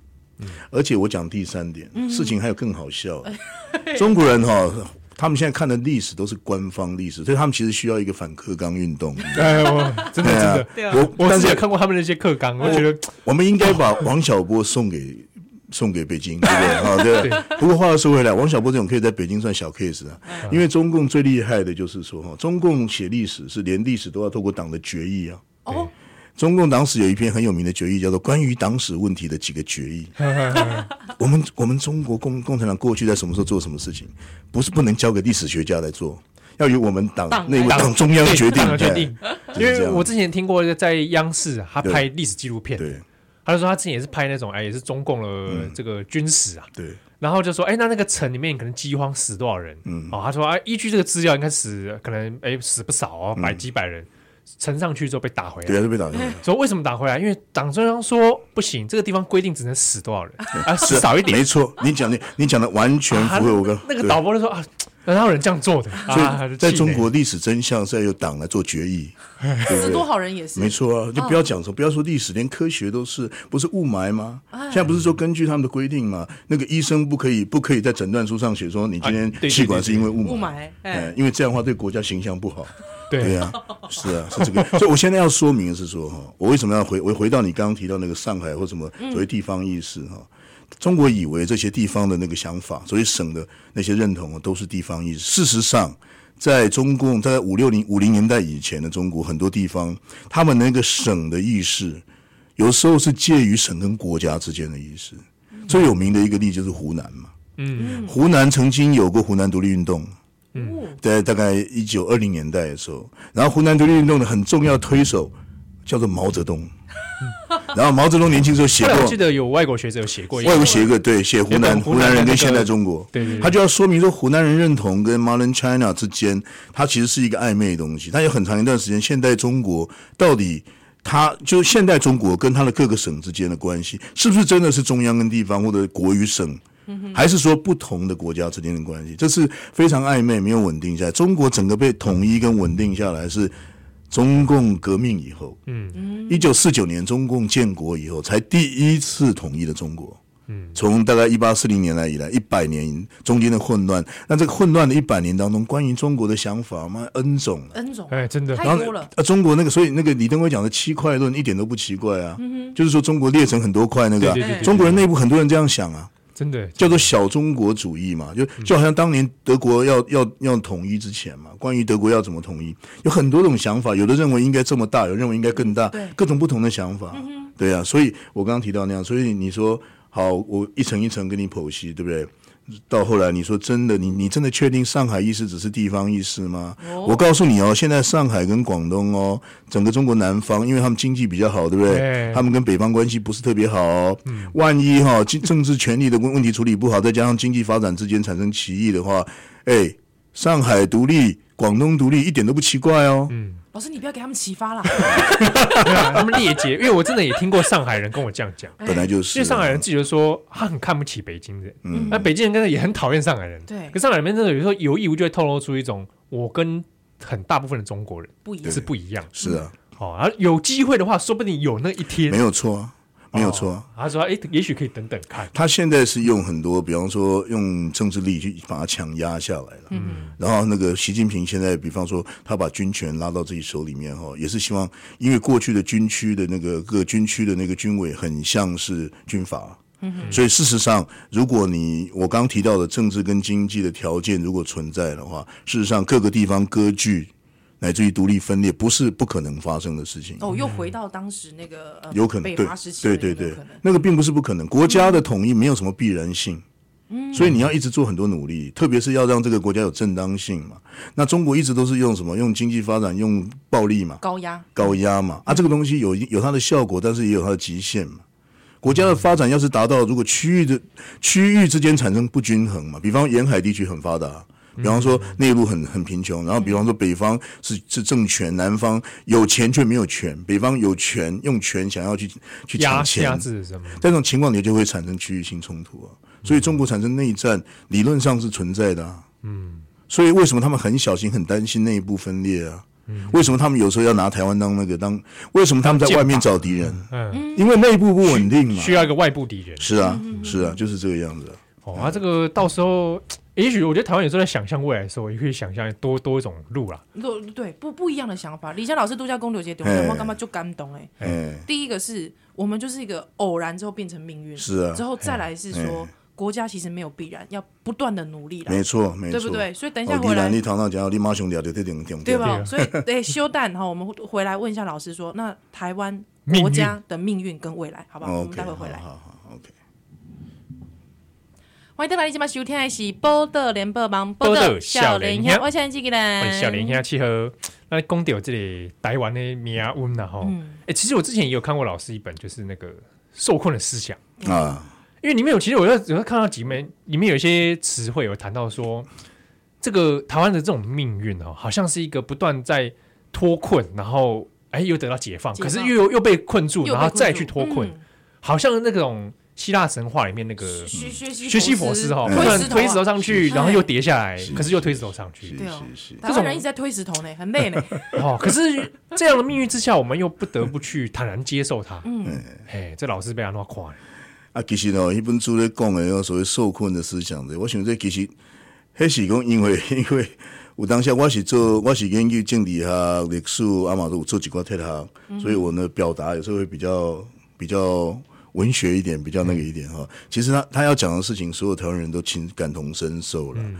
而且我讲第三点，嗯、事情还有更好笑。中国人哈、哦，他们现在看的历史都是官方历史，所以他们其实需要一个反课纲运动。哎，我真的真的，啊、我但是也看过他们那些课纲，我觉得我们应该把王小波送给送给北京，对不对？啊，对。不过话又说回来，王小波这种可以在北京算小 case 啊，因为中共最厉害的就是说哈，中共写历史是连历史都要透过党的决议啊。哦。中共党史有一篇很有名的决议，叫做《关于党史问题的几个决议》。我们我们中国共共产党过去在什么时候做什么事情，不是不能交给历史学家来做，要由我们党内部党中央决定决定。因为我之前听过在央视他拍历史纪录片，对，他就说他之前也是拍那种哎，也是中共的这个军史啊，对，然后就说哎，那那个城里面可能饥荒死多少人？嗯，哦，他说啊，依据这个资料应该死可能哎死不少哦，百几百人。呈上去之后被打回来，对啊，就被打回来。说为什么打回来？因为党中央说不行，这个地方规定只能死多少人 啊，死少一点。没错，你讲的你讲的完全符合我跟那个导播就说啊，哪有人这样做的？所以在中国历史真相是要由党来做决议，死多少人也是。没错啊，就不要讲说，不要说历史，连科学都是不是雾霾吗？现在不是说根据他们的规定吗？那个医生不可以不可以在诊断书上写说你今天气管是因为雾霾，雾霾，哎，因为这样的话对国家形象不好。对呀、啊，是啊，是这个。所以我现在要说明的是说哈，我为什么要回我回到你刚刚提到那个上海或什么所谓地方意识哈？中国以为这些地方的那个想法，所以省的那些认同。啊，都是地方意识。事实上，在中共在五六零五零年代以前的中国，很多地方他们那个省的意识，有时候是介于省跟国家之间的意识。最有名的一个例子就是湖南嘛，嗯，湖南曾经有过湖南独立运动，嗯，在大概一九二零年代的时候，然后湖南独立运动的很重要推手叫做毛泽东。然后毛泽东年轻时候写过，我记得有外国学者有写过，外国写一个对，写湖南湖南人跟现代中国，对对，他就要说明说湖南人认同跟 Modern China 之间，它其实是一个暧昧的东西。它有很长一段时间，现代中国到底它就是现代中国跟它的各个省之间的关系，是不是真的是中央跟地方，或者国与省，还是说不同的国家之间的关系？这是非常暧昧，没有稳定下来。中国整个被统一跟稳定下来是。中共革命以后，嗯，一九四九年中共建国以后，才第一次统一了中国。嗯，从大概一八四零年来以来，一百年中间的混乱，那这个混乱的一百年当中，关于中国的想法嘛，N 种，N 种，哎，真的。太多了。啊，中国那个，所以那个李登辉讲的七块论一点都不奇怪啊，嗯、就是说中国裂成很多块，那个、啊、对对对对，中国人内部很多人这样想啊。真的。叫做小中国主义嘛，就就好像当年德国要要要统一之前嘛，关于德国要怎么统一，有很多种想法，有的认为应该这么大，有认为应该更大，各种不同的想法，对啊，所以我刚刚提到那样，所以你说好，我一层一层跟你剖析，对不对？到后来，你说真的，你你真的确定上海意识只是地方意识吗？哦、我告诉你哦，现在上海跟广东哦，整个中国南方，因为他们经济比较好，对不对？对他们跟北方关系不是特别好，哦。嗯、万一哈、哦，政治权力的问问题处理不好，再加上经济发展之间产生歧义的话，哎，上海独立，广东独立，一点都不奇怪哦。嗯。老师，你不要给他们启发啦！他们裂解，因为我真的也听过上海人跟我这样讲，本来就是，因为上海人自己就说他很看不起北京人，嗯，那北京人跟着也很讨厌上海人，对。可上海人真的有时候有意无意就会透露出一种，我跟很大部分的中国人不一样，是不一样，是啊。好，而有机会的话，说不定有那一天，没有错。没有错，哦、他说：“哎，也许可以等等看。”他现在是用很多，比方说用政治力去把他强压下来了。嗯，然后那个习近平现在，比方说他把军权拉到自己手里面哈，也是希望，因为过去的军区的那个各军区的那个军委很像是军阀，所以事实上，如果你我刚提到的政治跟经济的条件如果存在的话，事实上各个地方割据。乃至于独立分裂不是不可能发生的事情。哦，又回到当时那个呃，有可能对对对对，那个并不是不可能。国家的统一没有什么必然性，嗯，所以你要一直做很多努力，特别是要让这个国家有正当性嘛。那中国一直都是用什么？用经济发展，用暴力嘛，高压，高压嘛。啊，这个东西有有它的效果，但是也有它的极限嘛。国家的发展要是达到，如果区域的区域之间产生不均衡嘛，比方沿海地区很发达。比方说内陆很很贫穷，然后比方说北方是是政权，南方有钱却没有权，北方有权用权想要去去抢钱，压制什么？这种情况你就会产生区域性冲突啊。所以中国产生内战理论上是存在的啊。嗯。所以为什么他们很小心、很担心内部分裂啊？嗯。为什么他们有时候要拿台湾当那个当？为什么他们在外面找敌人？嗯。因为内部不稳定嘛。需要一个外部敌人。是啊，是啊，就是这个样子。哦，啊，这个到时候。也许我觉得台湾有时候在想象未来的时候，也可以想象多多一种路啦。对，不不一样的想法。李湘老师度假公留节点，我干嘛就感动哎。哎，第一个是我们就是一个偶然之后变成命运，是啊。之后再来是说国家其实没有必然，要不断的努力啦。没错，没错，对不对？所以等一下回来，你堂堂讲，你马兄弟就这点点，对吧？所以对，休蛋哈，我们回来问一下老师说，那台湾国家的命运跟未来，好不好？我们待会回来。欢迎大家今晚收听的是《报道联播网》，报道少年兄，我现在几个人？少年兄契合。那讲到这里台湾的命运了哈。哎、嗯欸，其实我之前也有看过老师一本，就是那个受困的思想啊。因为里面有，其实我有有看到几面，里面有一些词汇有谈到说，这个台湾的这种命运哦，好像是一个不断在脱困，然后哎又得到解放，解放可是又又被困住，然后再去脱困，嗯、好像那种。希腊神话里面那个薛西佛斯哈，不断推石头上去，然后又跌下来，可是又推石头上去。对哦，这种人一直在推石头呢，很累呢。哦，可是这样的命运之下，我们又不得不去坦然接受它。嗯，哎，这老师被他弄垮。啊，其实哦，一本书在讲的有所谓受困的思想的，我想这其实还是讲因为 因为我当下我是做我是研究政治哈历史，阿妈都做几块特哈，所以我呢表达有时候会比较比较。文学一点，比较那个一点哈。嗯、其实他他要讲的事情，所有台湾人都情感同身受了。嗯、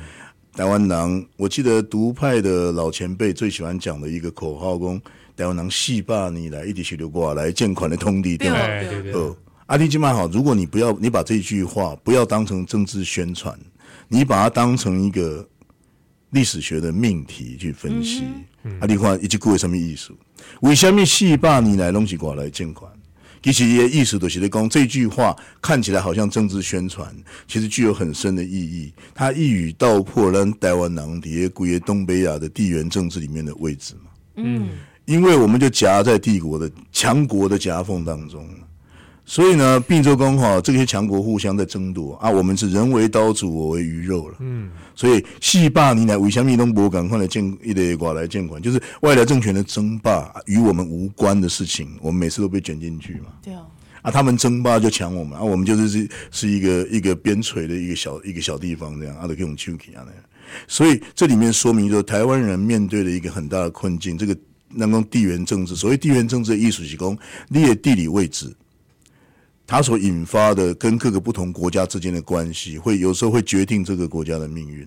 台湾人，我记得独派的老前辈最喜欢讲的一个口号，讲台湾人戏霸你来一滴血流过来捐款的通敌，对吧？对对对。呃，阿弟今晚好，如果你不要你把这句话不要当成政治宣传，你把它当成一个历史学的命题去分析。嗯、阿弟话一句句为什么意思？为什么戏霸你来拢是过来捐款？其实也意思都是在讲这句话看起来好像政治宣传，其实具有很深的意义。他一语道破了台湾人在古越东北亚的地缘政治里面的位置嘛。嗯，因为我们就夹在帝国的强国的夹缝当中。所以呢，并州公哈，这些强国互相在争夺啊，我们是人为刀俎，我为鱼肉了。嗯，所以戏霸你来为什么东伯赶快来建一类寡来建管，就是外来政权的争霸与我们无关的事情，我们每次都被卷进去嘛。对啊，啊，他们争霸就抢我们，啊，我们就是是是一个一个边陲的一个小一个小地方这样，啊，都给我们抽起啊那样。所以这里面说明，就是台湾人面对的一个很大的困境，这个那种地缘政治，所谓地缘政治的艺术是讲你的地理位置。它所引发的跟各个不同国家之间的关系，会有时候会决定这个国家的命运。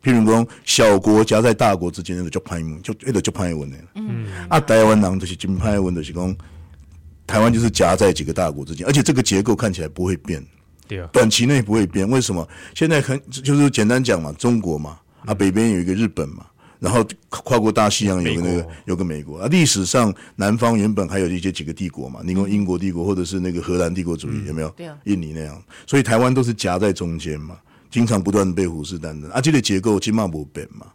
譬如讲，小国夹在大国之间，那个叫潘文，就那个叫潘文的。嗯，啊，台湾人就是金潘文的，是讲台湾就是夹在几个大国之间，而且这个结构看起来不会变，对啊，短期内不会变。为什么？现在很就是简单讲嘛，中国嘛，啊，北边有一个日本嘛。然后跨过大西洋有个那个有个美国。啊，历史上南方原本还有一些几个帝国嘛，你说英国帝国或者是那个荷兰帝国主义有没有？对啊，印尼那样，所以台湾都是夹在中间嘛，经常不断被虎视眈眈。啊，这个结构起码不变嘛。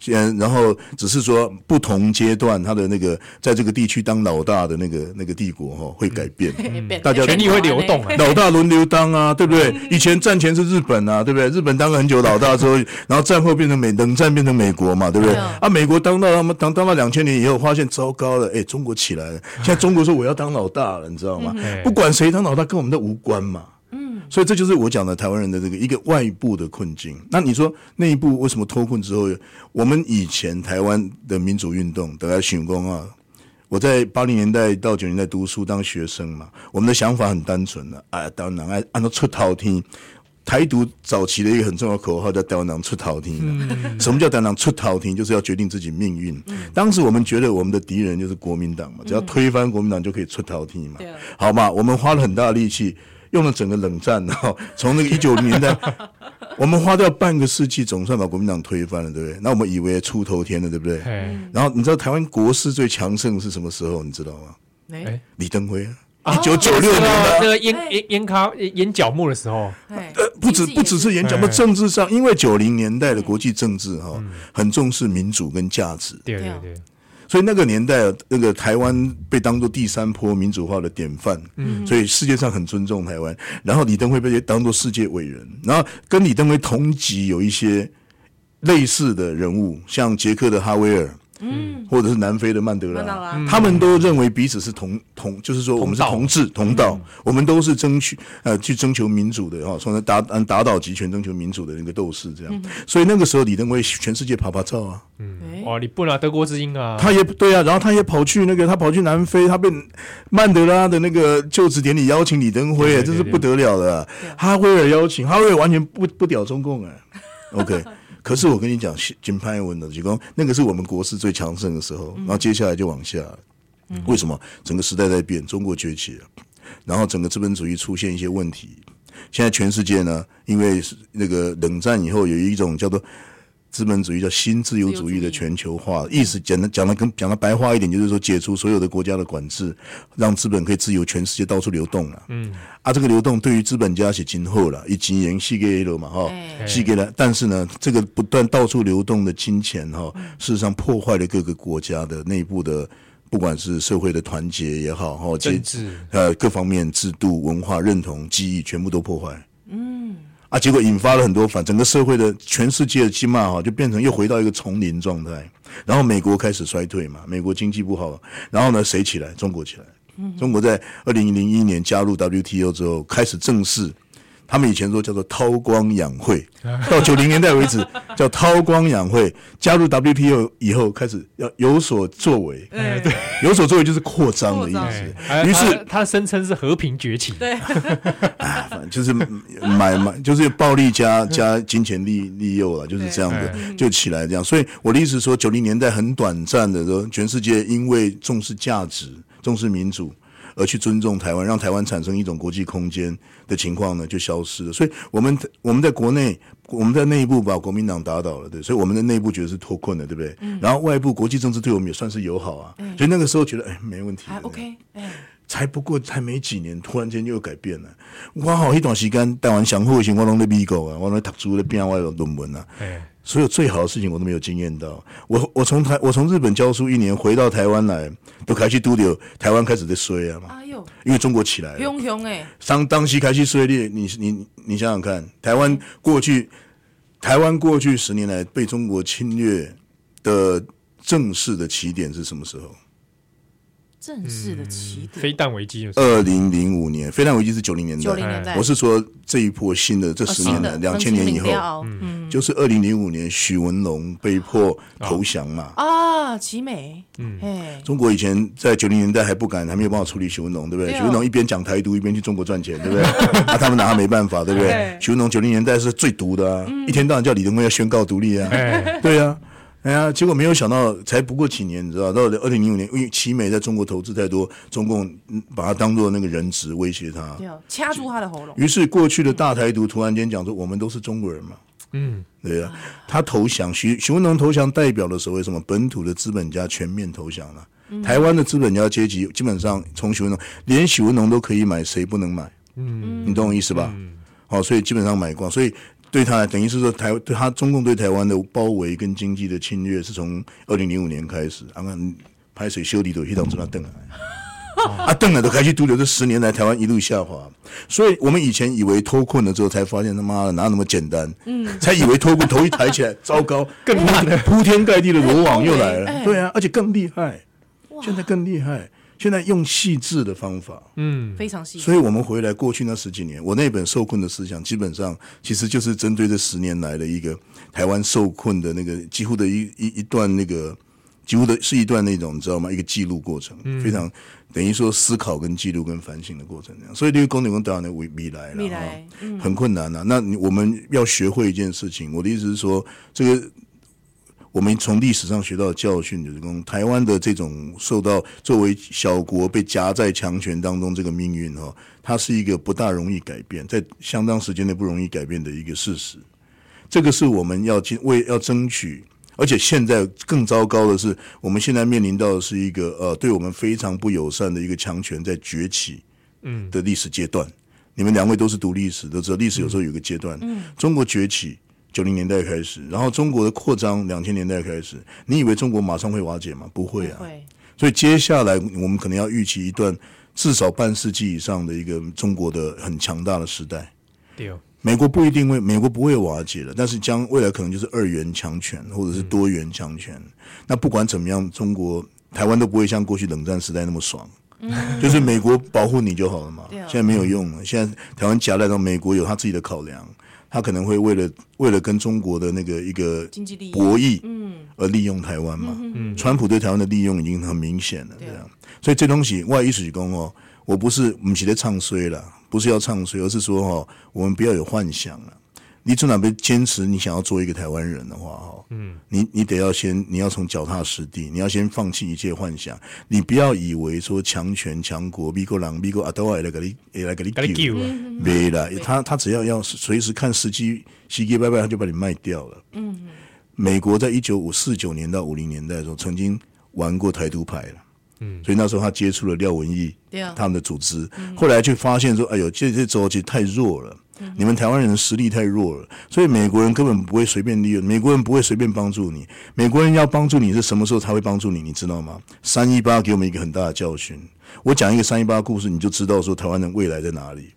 先，然后只是说不同阶段，他的那个在这个地区当老大的那个那个帝国哈会改变，大家权力会流动，老大轮流当啊，对不对？以前战前是日本啊，对不对？日本当了很久老大之后，然后战后变成美，冷战变成美国嘛，对不对？啊，美国当到他们当当到两千年以后，发现糟糕了，哎，中国起来了，现在中国说我要当老大了，你知道吗？不管谁当老大，跟我们都无关嘛。所以这就是我讲的台湾人的这个一个外部的困境。那你说内部为什么脱困之后，我们以前台湾的民主运动，大家想讲啊，我在八零年代到九零年代读书当学生嘛，我们的想法很单纯的，啊，当然爱按照出头天，台独早期的一个很重要口号叫台湾人出头天。嗯、什么叫台湾人出逃听？就是要决定自己命运。嗯、当时我们觉得我们的敌人就是国民党嘛，只要推翻国民党就可以出逃听嘛。嗯、好嘛，我们花了很大的力气。用了整个冷战，然后从那个一九年代，我们花掉半个世纪，总算把国民党推翻了，对不对？那我们以为出头天了，对不对？然后你知道台湾国势最强盛是什么时候？你知道吗？哎，李登辉啊，一九九六年的那个演演演卡演角幕的时候，呃，不止不只是演角幕，政治上，因为九零年代的国际政治哈，很重视民主跟价值，对对对。所以那个年代，那个台湾被当做第三波民主化的典范，嗯，所以世界上很尊重台湾。然后李登辉被当做世界伟人，然后跟李登辉同级有一些类似的人物，像捷克的哈维尔。嗯，或者是南非的曼德拉，嗯、他们都认为彼此是同同，就是说我们是同志同道，嗯、我们都是争取呃去征求民主的哈，从来打打倒集权、征求民主的那个斗士这样。嗯、所以那个时候李登辉全世界拍拍照啊，嗯，哇，你不拿德国之音啊，他也对啊，然后他也跑去那个他跑去南非，他被曼德拉的那个就职典礼邀请李登辉，哎，这是不得了的，哈维尔邀请，哈维尔完全不不屌中共哎，OK。可是我跟你讲，金潘文的就讲那个是我们国势最强盛的时候，然后接下来就往下。为什么？整个时代在变，中国崛起了，然后整个资本主义出现一些问题。现在全世界呢，因为那个冷战以后有一种叫做。资本主义叫新自由主义的全球化，意思简单讲的跟讲的白话一点，就是说解除所有的国家的管制，让资本可以自由全世界到处流动了。嗯，啊，这个流动对于资本家是今后了，以金元系给了嘛哈，系给了。但是呢，这个不断到处流动的金钱哈，事实上破坏了各个国家的内部的，不管是社会的团结也好哈，政治呃各方面制度、文化认同、记忆，全部都破坏。嗯。啊，结果引发了很多反，整个社会的全世界的经脉哈，就变成又回到一个丛林状态。然后美国开始衰退嘛，美国经济不好。然后呢，谁起来？中国起来。中国在二零零一年加入 WTO 之后，开始正式他们以前说叫做韬光养晦，到九零年代为止叫韬光养晦。加入 WTO 以后，开始要有所作为，对，有所作为就是扩张的意思。于是他声称是和平崛起，对，啊，反正就是买买，就是暴力加加金钱利利诱了，就是这样的，就起来这样。所以我的意思是说，九零年代很短暂的说，全世界因为重视价值、重视民主。而去尊重台湾，让台湾产生一种国际空间的情况呢，就消失了。所以我们我们在国内，我们在内部把国民党打倒了，对，所以我们的内部觉得是脱困了，对不对？嗯、然后外部国际政治对我们也算是友好啊，嗯、所以那个时候觉得哎没问题，还 OK，哎，才不过才没几年，突然间又改变了。我好一段时间台湾想复兴，我拢在美国啊，我拢读书在编外的论文啊。哎所有最好的事情我都没有经验到。我我从台我从日本教书一年回到台湾来，都开始拄着台湾开始在衰啊嘛。哎呦，因为中国起来了。熊熊哎。当当时开始衰裂，你你你想想看，台湾过去台湾过去十年来被中国侵略的正式的起点是什么时候？正式的起点，飞弹危机二零零五年，飞弹危机是九零年代。九零年代，我是说这一波新的这十年的两千年以后，嗯，就是二零零五年许文龙被迫投降嘛。啊，奇美，嗯，中国以前在九零年代还不敢，还没有办法处理许文龙，对不对？许文龙一边讲台独，一边去中国赚钱，对不对？那 他们拿他没办法，对不对？许文龙九零年代是最毒的，一天到晚叫李登辉要宣告独立啊，对呀。哎呀，结果没有想到，才不过几年，你知道？到二零零五年，因为奇美在中国投资太多，中共把他当做那个人质威胁他，掐住他的喉咙。于是过去的大台独突然间讲说，我们都是中国人嘛。嗯，对呀、啊。他投降，许许文龙投降代表了所谓什么本土的资本家全面投降了。嗯、台湾的资本家阶级基本上从许文龙，连许文龙都可以买，谁不能买？嗯，你懂我意思吧？嗯。好，所以基本上买光，所以。对他等于是说台对他中共对台湾的包围跟经济的侵略是从二零零五年开始，啊，排水修理都一道从那瞪来，啊，瞪来都开始独留，这十年来台湾一路下滑，所以我们以前以为脱困了之后，才发现他妈的哪有那么简单，嗯，才以为脱困头一抬起来，糟糕，更大的 铺天盖地的罗网又来了，对啊，而且更厉害，现在更厉害。现在用细致的方法，嗯，非常细。所以，我们回来过去那十几年，我那本受困的思想，基本上其实就是针对这十年来的一个台湾受困的那个几乎的一一一段那个几乎的是一段那种你知道吗？一个记录过程，嗯、非常等于说思考跟记录跟反省的过程这样。所以，这个功能跟导演的未未来了，未来很困难啊。那我们要学会一件事情，我的意思是说，这个。我们从历史上学到的教训，就是说，台湾的这种受到作为小国被夹在强权当中这个命运哈，它是一个不大容易改变，在相当时间内不容易改变的一个事实。这个是我们要为要争取，而且现在更糟糕的是，我们现在面临到的是一个呃，对我们非常不友善的一个强权在崛起，嗯的历史阶段。你们两位都是读历史，都知道历史有时候有个阶段，嗯，中国崛起。九零年代开始，然后中国的扩张，两千年代开始。你以为中国马上会瓦解吗？不会啊。会。所以接下来我们可能要预期一段至少半世纪以上的一个中国的很强大的时代。对哦。美国不一定会，美国不会瓦解了，但是将未来可能就是二元强权或者是多元强权。嗯、那不管怎么样，中国台湾都不会像过去冷战时代那么爽。嗯。就是美国保护你就好了嘛。现在没有用了，现在台湾夹带到美国有他自己的考量。他可能会为了为了跟中国的那个一个经济利益。博弈，嗯，而利用台湾嘛，嗯，川普对台湾的利用已经很明显了，这样，所以这东西外一水工哦，我不是我们是在唱衰了，不是要唱衰，而是说哦，我们不要有幻想了。你至少别坚持你想要做一个台湾人的话，哈，嗯，你你得要先，你要从脚踏实地，你要先放弃一切幻想，你不要以为说强权强国，美国人美国阿多来给你来给你救，没了，他他只要要随时看时机，时机拜拜，他就把你卖掉了。嗯，美国在一九五四九年到五零年代的时候，曾经玩过台独牌了，嗯，所以那时候他接触了廖文毅，对啊，他们的组织，后来就发现说，哎呦，这这州其实太弱了。你们台湾人的实力太弱了，所以美国人根本不会随便利用，美国人不会随便帮助你。美国人要帮助你是什么时候才会帮助你？你知道吗？三一八给我们一个很大的教训。我讲一个三一八故事，你就知道说台湾人未来在哪里。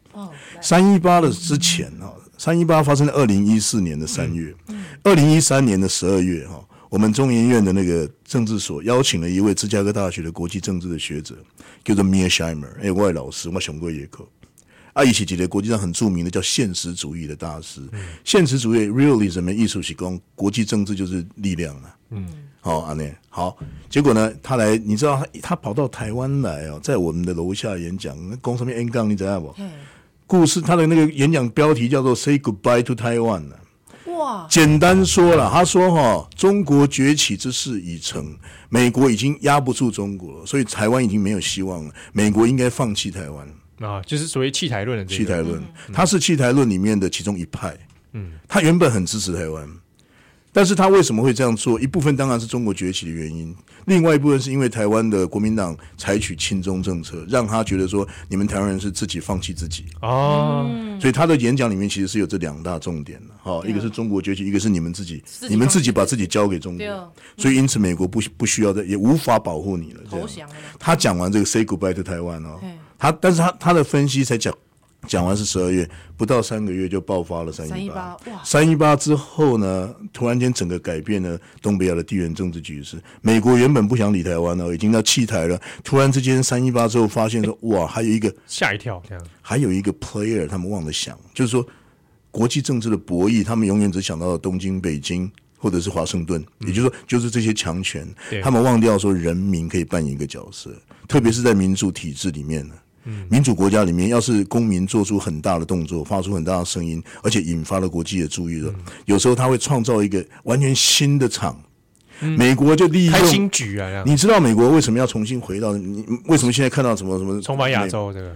三一八的之前哈，三一八发生在二零一四年的三月，二零一三年的十二月哈，我们中研院的那个政治所邀请了一位芝加哥大学的国际政治的学者，叫做 Mearsheimer，哎，我的老师，我熊过一课。啊，一起几个国际上很著名的叫现实主义的大师。嗯、现实主义 realism 的艺术是讲国际政治就是力量了。嗯，好阿内好，结果呢，他来，你知道他他跑到台湾来哦，在我们的楼下演讲，那讲什么 N 杠你知道不？嗯、故事他的那个演讲标题叫做 Say Goodbye to Taiwan 哇，简单说了，他说哈，中国崛起之势已成，美国已经压不住中国了，所以台湾已经没有希望了，美国应该放弃台湾。啊，就是所谓弃台论的这个，弃台论，他是弃台论里面的其中一派。嗯，他原本很支持台湾。但是他为什么会这样做？一部分当然是中国崛起的原因，另外一部分是因为台湾的国民党采取亲中政策，让他觉得说你们台湾人是自己放弃自己哦。所以他的演讲里面其实是有这两大重点的，哈，一个是中国崛起，一个是你们自己，你们自己把自己交给中国，所以因此美国不不需要再也无法保护你了。这样，他讲完这个 say goodbye to 台湾哦，他但是他他的分析才讲。讲完是十二月，不到三个月就爆发了三一八。三一八之后呢，突然间整个改变了东北亚的地缘政治局势。美国原本不想理台湾了，已经要弃台了。突然之间三一八之后，发现说哇，还有一个吓一跳，这样还有一个 player，他们忘了想，就是说国际政治的博弈，他们永远只想到了东京、北京或者是华盛顿，嗯、也就是说，就是这些强权，对他们忘掉说人民可以扮演一个角色，特别是在民主体制里面呢。民主国家里面，要是公民做出很大的动作，发出很大的声音，而且引发了国际的注意了，嗯、有时候他会创造一个完全新的场。嗯、美国就利用开新局啊！你知道美国为什么要重新回到？你为什么现在看到什么什么重返亚洲这个？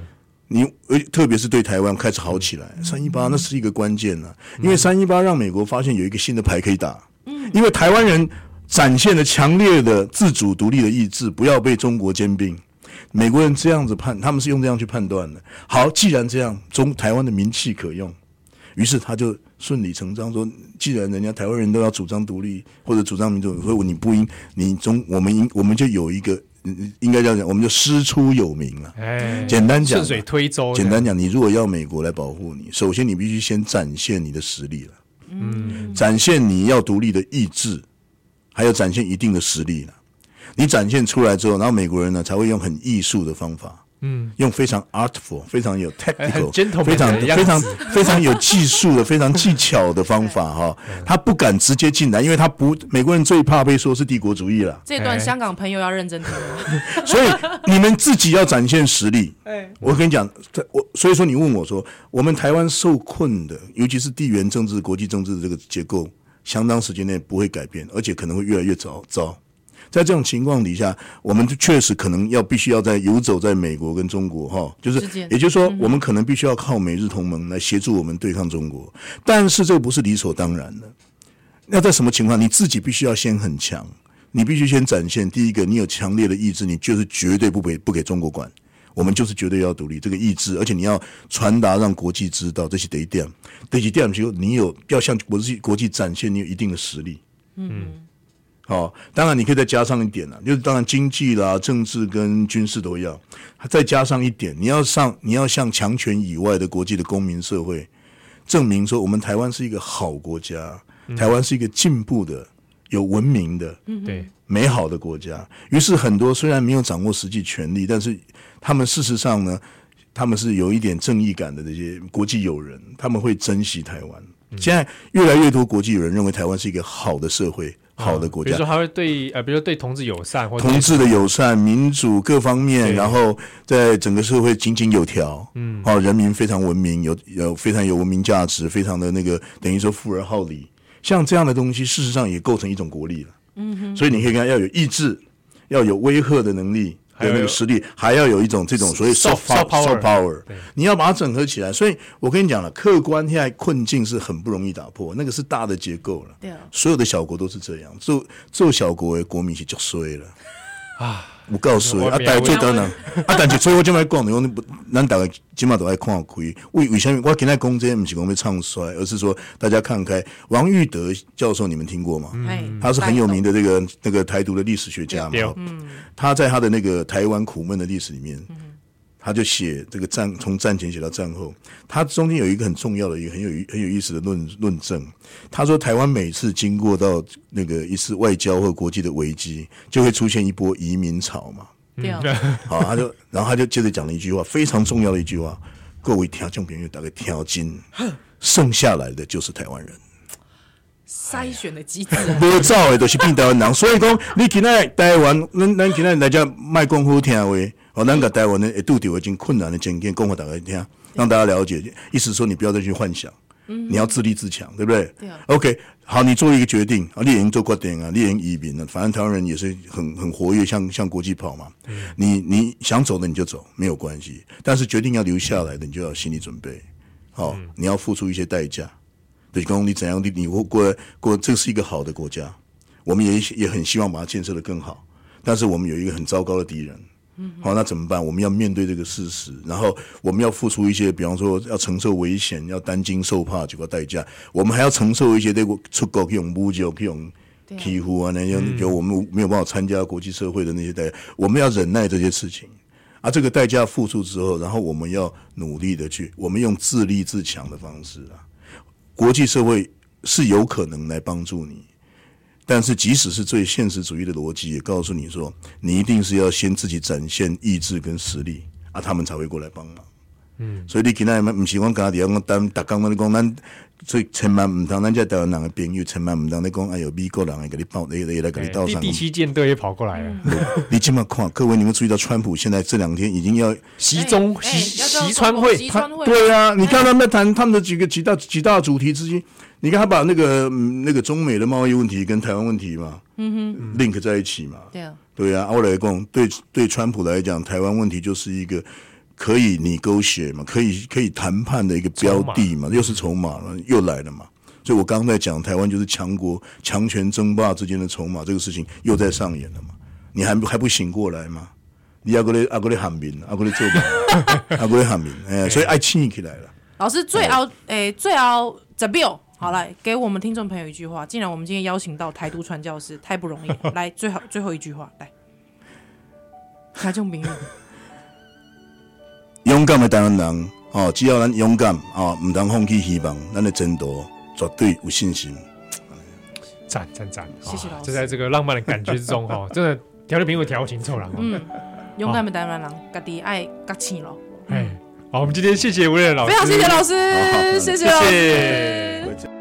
你特别是对台湾开始好起来，三一八那是一个关键呢、啊，因为三一八让美国发现有一个新的牌可以打。嗯，因为台湾人展现了强烈的自主独立的意志，不要被中国兼并。美国人这样子判，他们是用这样去判断的。好，既然这样，中台湾的名气可用，于是他就顺理成章说：既然人家台湾人都要主张独立或者主张民主，所以你不应你中我们应我们就有一个应该这样讲，我们就师出有名了。哎，简单讲，顺水推舟。简单讲，你如果要美国来保护你，首先你必须先展现你的实力了。嗯，展现你要独立的意志，还有展现一定的实力了。你展现出来之后，然后美国人呢才会用很艺术的方法，嗯，用非常 artful、非常有 technical、非常非常非常有技术的、非常技巧的方法哈。他不敢直接进来，因为他不美国人最怕被说是帝国主义了。这段香港朋友要认真听。所以你们自己要展现实力。我跟你讲，我所以说你问我说，我们台湾受困的，尤其是地缘政治、国际政治的这个结构，相当时间内不会改变，而且可能会越来越糟糟。在这种情况底下，我们就确实可能要必须要在游走在美国跟中国哈，就是也就是说，我们可能必须要靠美日同盟来协助我们对抗中国。但是这个不是理所当然的。那在什么情况？你自己必须要先很强，你必须先展现第一个，你有强烈的意志，你就是绝对不给不给中国管，我们就是绝对要独立这个意志，而且你要传达让国际知道这是第一点，第一点就你有要向国际国际展现你有一定的实力，嗯。哦，当然你可以再加上一点了，就是当然经济啦、政治跟军事都要，再加上一点，你要上，你要向强权以外的国际的公民社会证明说，我们台湾是一个好国家，台湾是一个进步的、有文明的、对美好的国家。于是很多虽然没有掌握实际权力，但是他们事实上呢，他们是有一点正义感的那些国际友人，他们会珍惜台湾。现在越来越多国际友人认为台湾是一个好的社会。好的国家，比如说他会对呃，比如说对同志友善，或同志的友善、民主各方面，然后在整个社会井井有条，嗯，好，人民非常文明，有有非常有文明价值，非常的那个等于说富而好礼，像这样的东西，事实上也构成一种国力了，嗯哼，所以你可以看要有意志，要有威吓的能力。有那个实力，还要有一种这种所谓 soft soft power，, power 你要把它整合起来。所以我跟你讲了，客观现在困境是很不容易打破，那个是大的结构了。对，所有的小国都是这样，做做小国的国民是就衰了啊。我告诉你，啊，大家最当然，啊，但是所以我即摆讲，你讲不，咱大家即码都爱看开。为为什么我今天讲这些不是讲要唱衰，而是说大家看开。王玉德教授，你们听过吗？嗯，他是很有名的这个那个台独的历史学家嘛。嗯，他在他的那个台湾苦闷的历史里面。他就写这个战，从战前写到战后，他中间有一个很重要的一个很有很有意思的论论证。他说，台湾每次经过到那个一次外交或国际的危机，就会出现一波移民潮嘛。对、嗯。好，他就然后他就接着讲了一句话，非常重要的一句话：各位听众朋友，大概挑金，剩下来的就是台湾人。筛选的机制，无造的都是变台湾人。所以讲，你今仔台湾，咱咱今仔来家卖讲好听话，哦，咱个台湾呢，会拄到一件困难的境界，讲给大家听，让大家了解。意思说，你不要再去幻想。嗯你要自立自强，对不对？对啊。OK，好，你做一个决定啊，你已经做决定啊，你已经移民了。反正台湾人也是很很活跃，向向国际跑嘛。嗯、你你想走的你就走，没有关系。但是决定要留下来的，你就要心理准备。好，嗯、你要付出一些代价。对，公你怎样的，你会过过，这是一个好的国家，我们也也很希望把它建设的更好。但是我们有一个很糟糕的敌人。嗯，好，那怎么办？我们要面对这个事实，然后我们要付出一些，比方说要承受危险，要担惊受怕这个代价。我们还要承受一些这个出国这种侮辱、这种欺负啊，那样就我们没有办法参加国际社会的那些代价。我们要忍耐这些事情，啊，这个代价付出之后，然后我们要努力的去，我们用自立自强的方式啊，国际社会是有可能来帮助你。但是，即使是最现实主义的逻辑，也告诉你说，你一定是要先自己展现意志跟实力啊，他们才会过来帮忙。嗯，所以你今天不是讲家己讲单打刚刚你讲咱，所以千万唔当咱这台湾人的朋友，千万唔当你讲，哎呦，美国人会给你报，来来来给你倒上。第七舰队也跑过来了。你这么看，各位你们注意到，川普现在这两天已经要习中习习川会，对啊，你看他们谈他们的几个几大几大主题之一。你看他把那个那个中美的贸易问题跟台湾问题嘛，嗯哼，link 在一起嘛，对啊，对啊，我来讲，对对，川普来讲，台湾问题就是一个可以 negotiate 嘛，可以可以谈判的一个标的嘛，又是筹码了，又来了嘛。所以我刚刚在讲台湾就是强国强权争霸之间的筹码，这个事情又在上演了嘛。你还还不醒过来吗？你要过来阿过来喊名，阿过来做吧，阿过来喊名，哎，所以爱气起来了。老师最后诶，最后十秒。好，来给我们听众朋友一句话。既然我们今天邀请到台独传教士，太不容易。来，最好最后一句话，来，台中朋友，勇敢的台湾人，哦，只要咱勇敢，哦，唔当放弃希望，咱的前途绝对有信心。赞赞赞！谢谢老师。就在这个浪漫的感觉之中，哈，真的调的朋友调情臭了。嗯，勇敢的台湾人，家己爱家亲咯。哎，好，我们今天谢谢吴仑老师，非常谢谢老师，谢谢老师。হয়েছে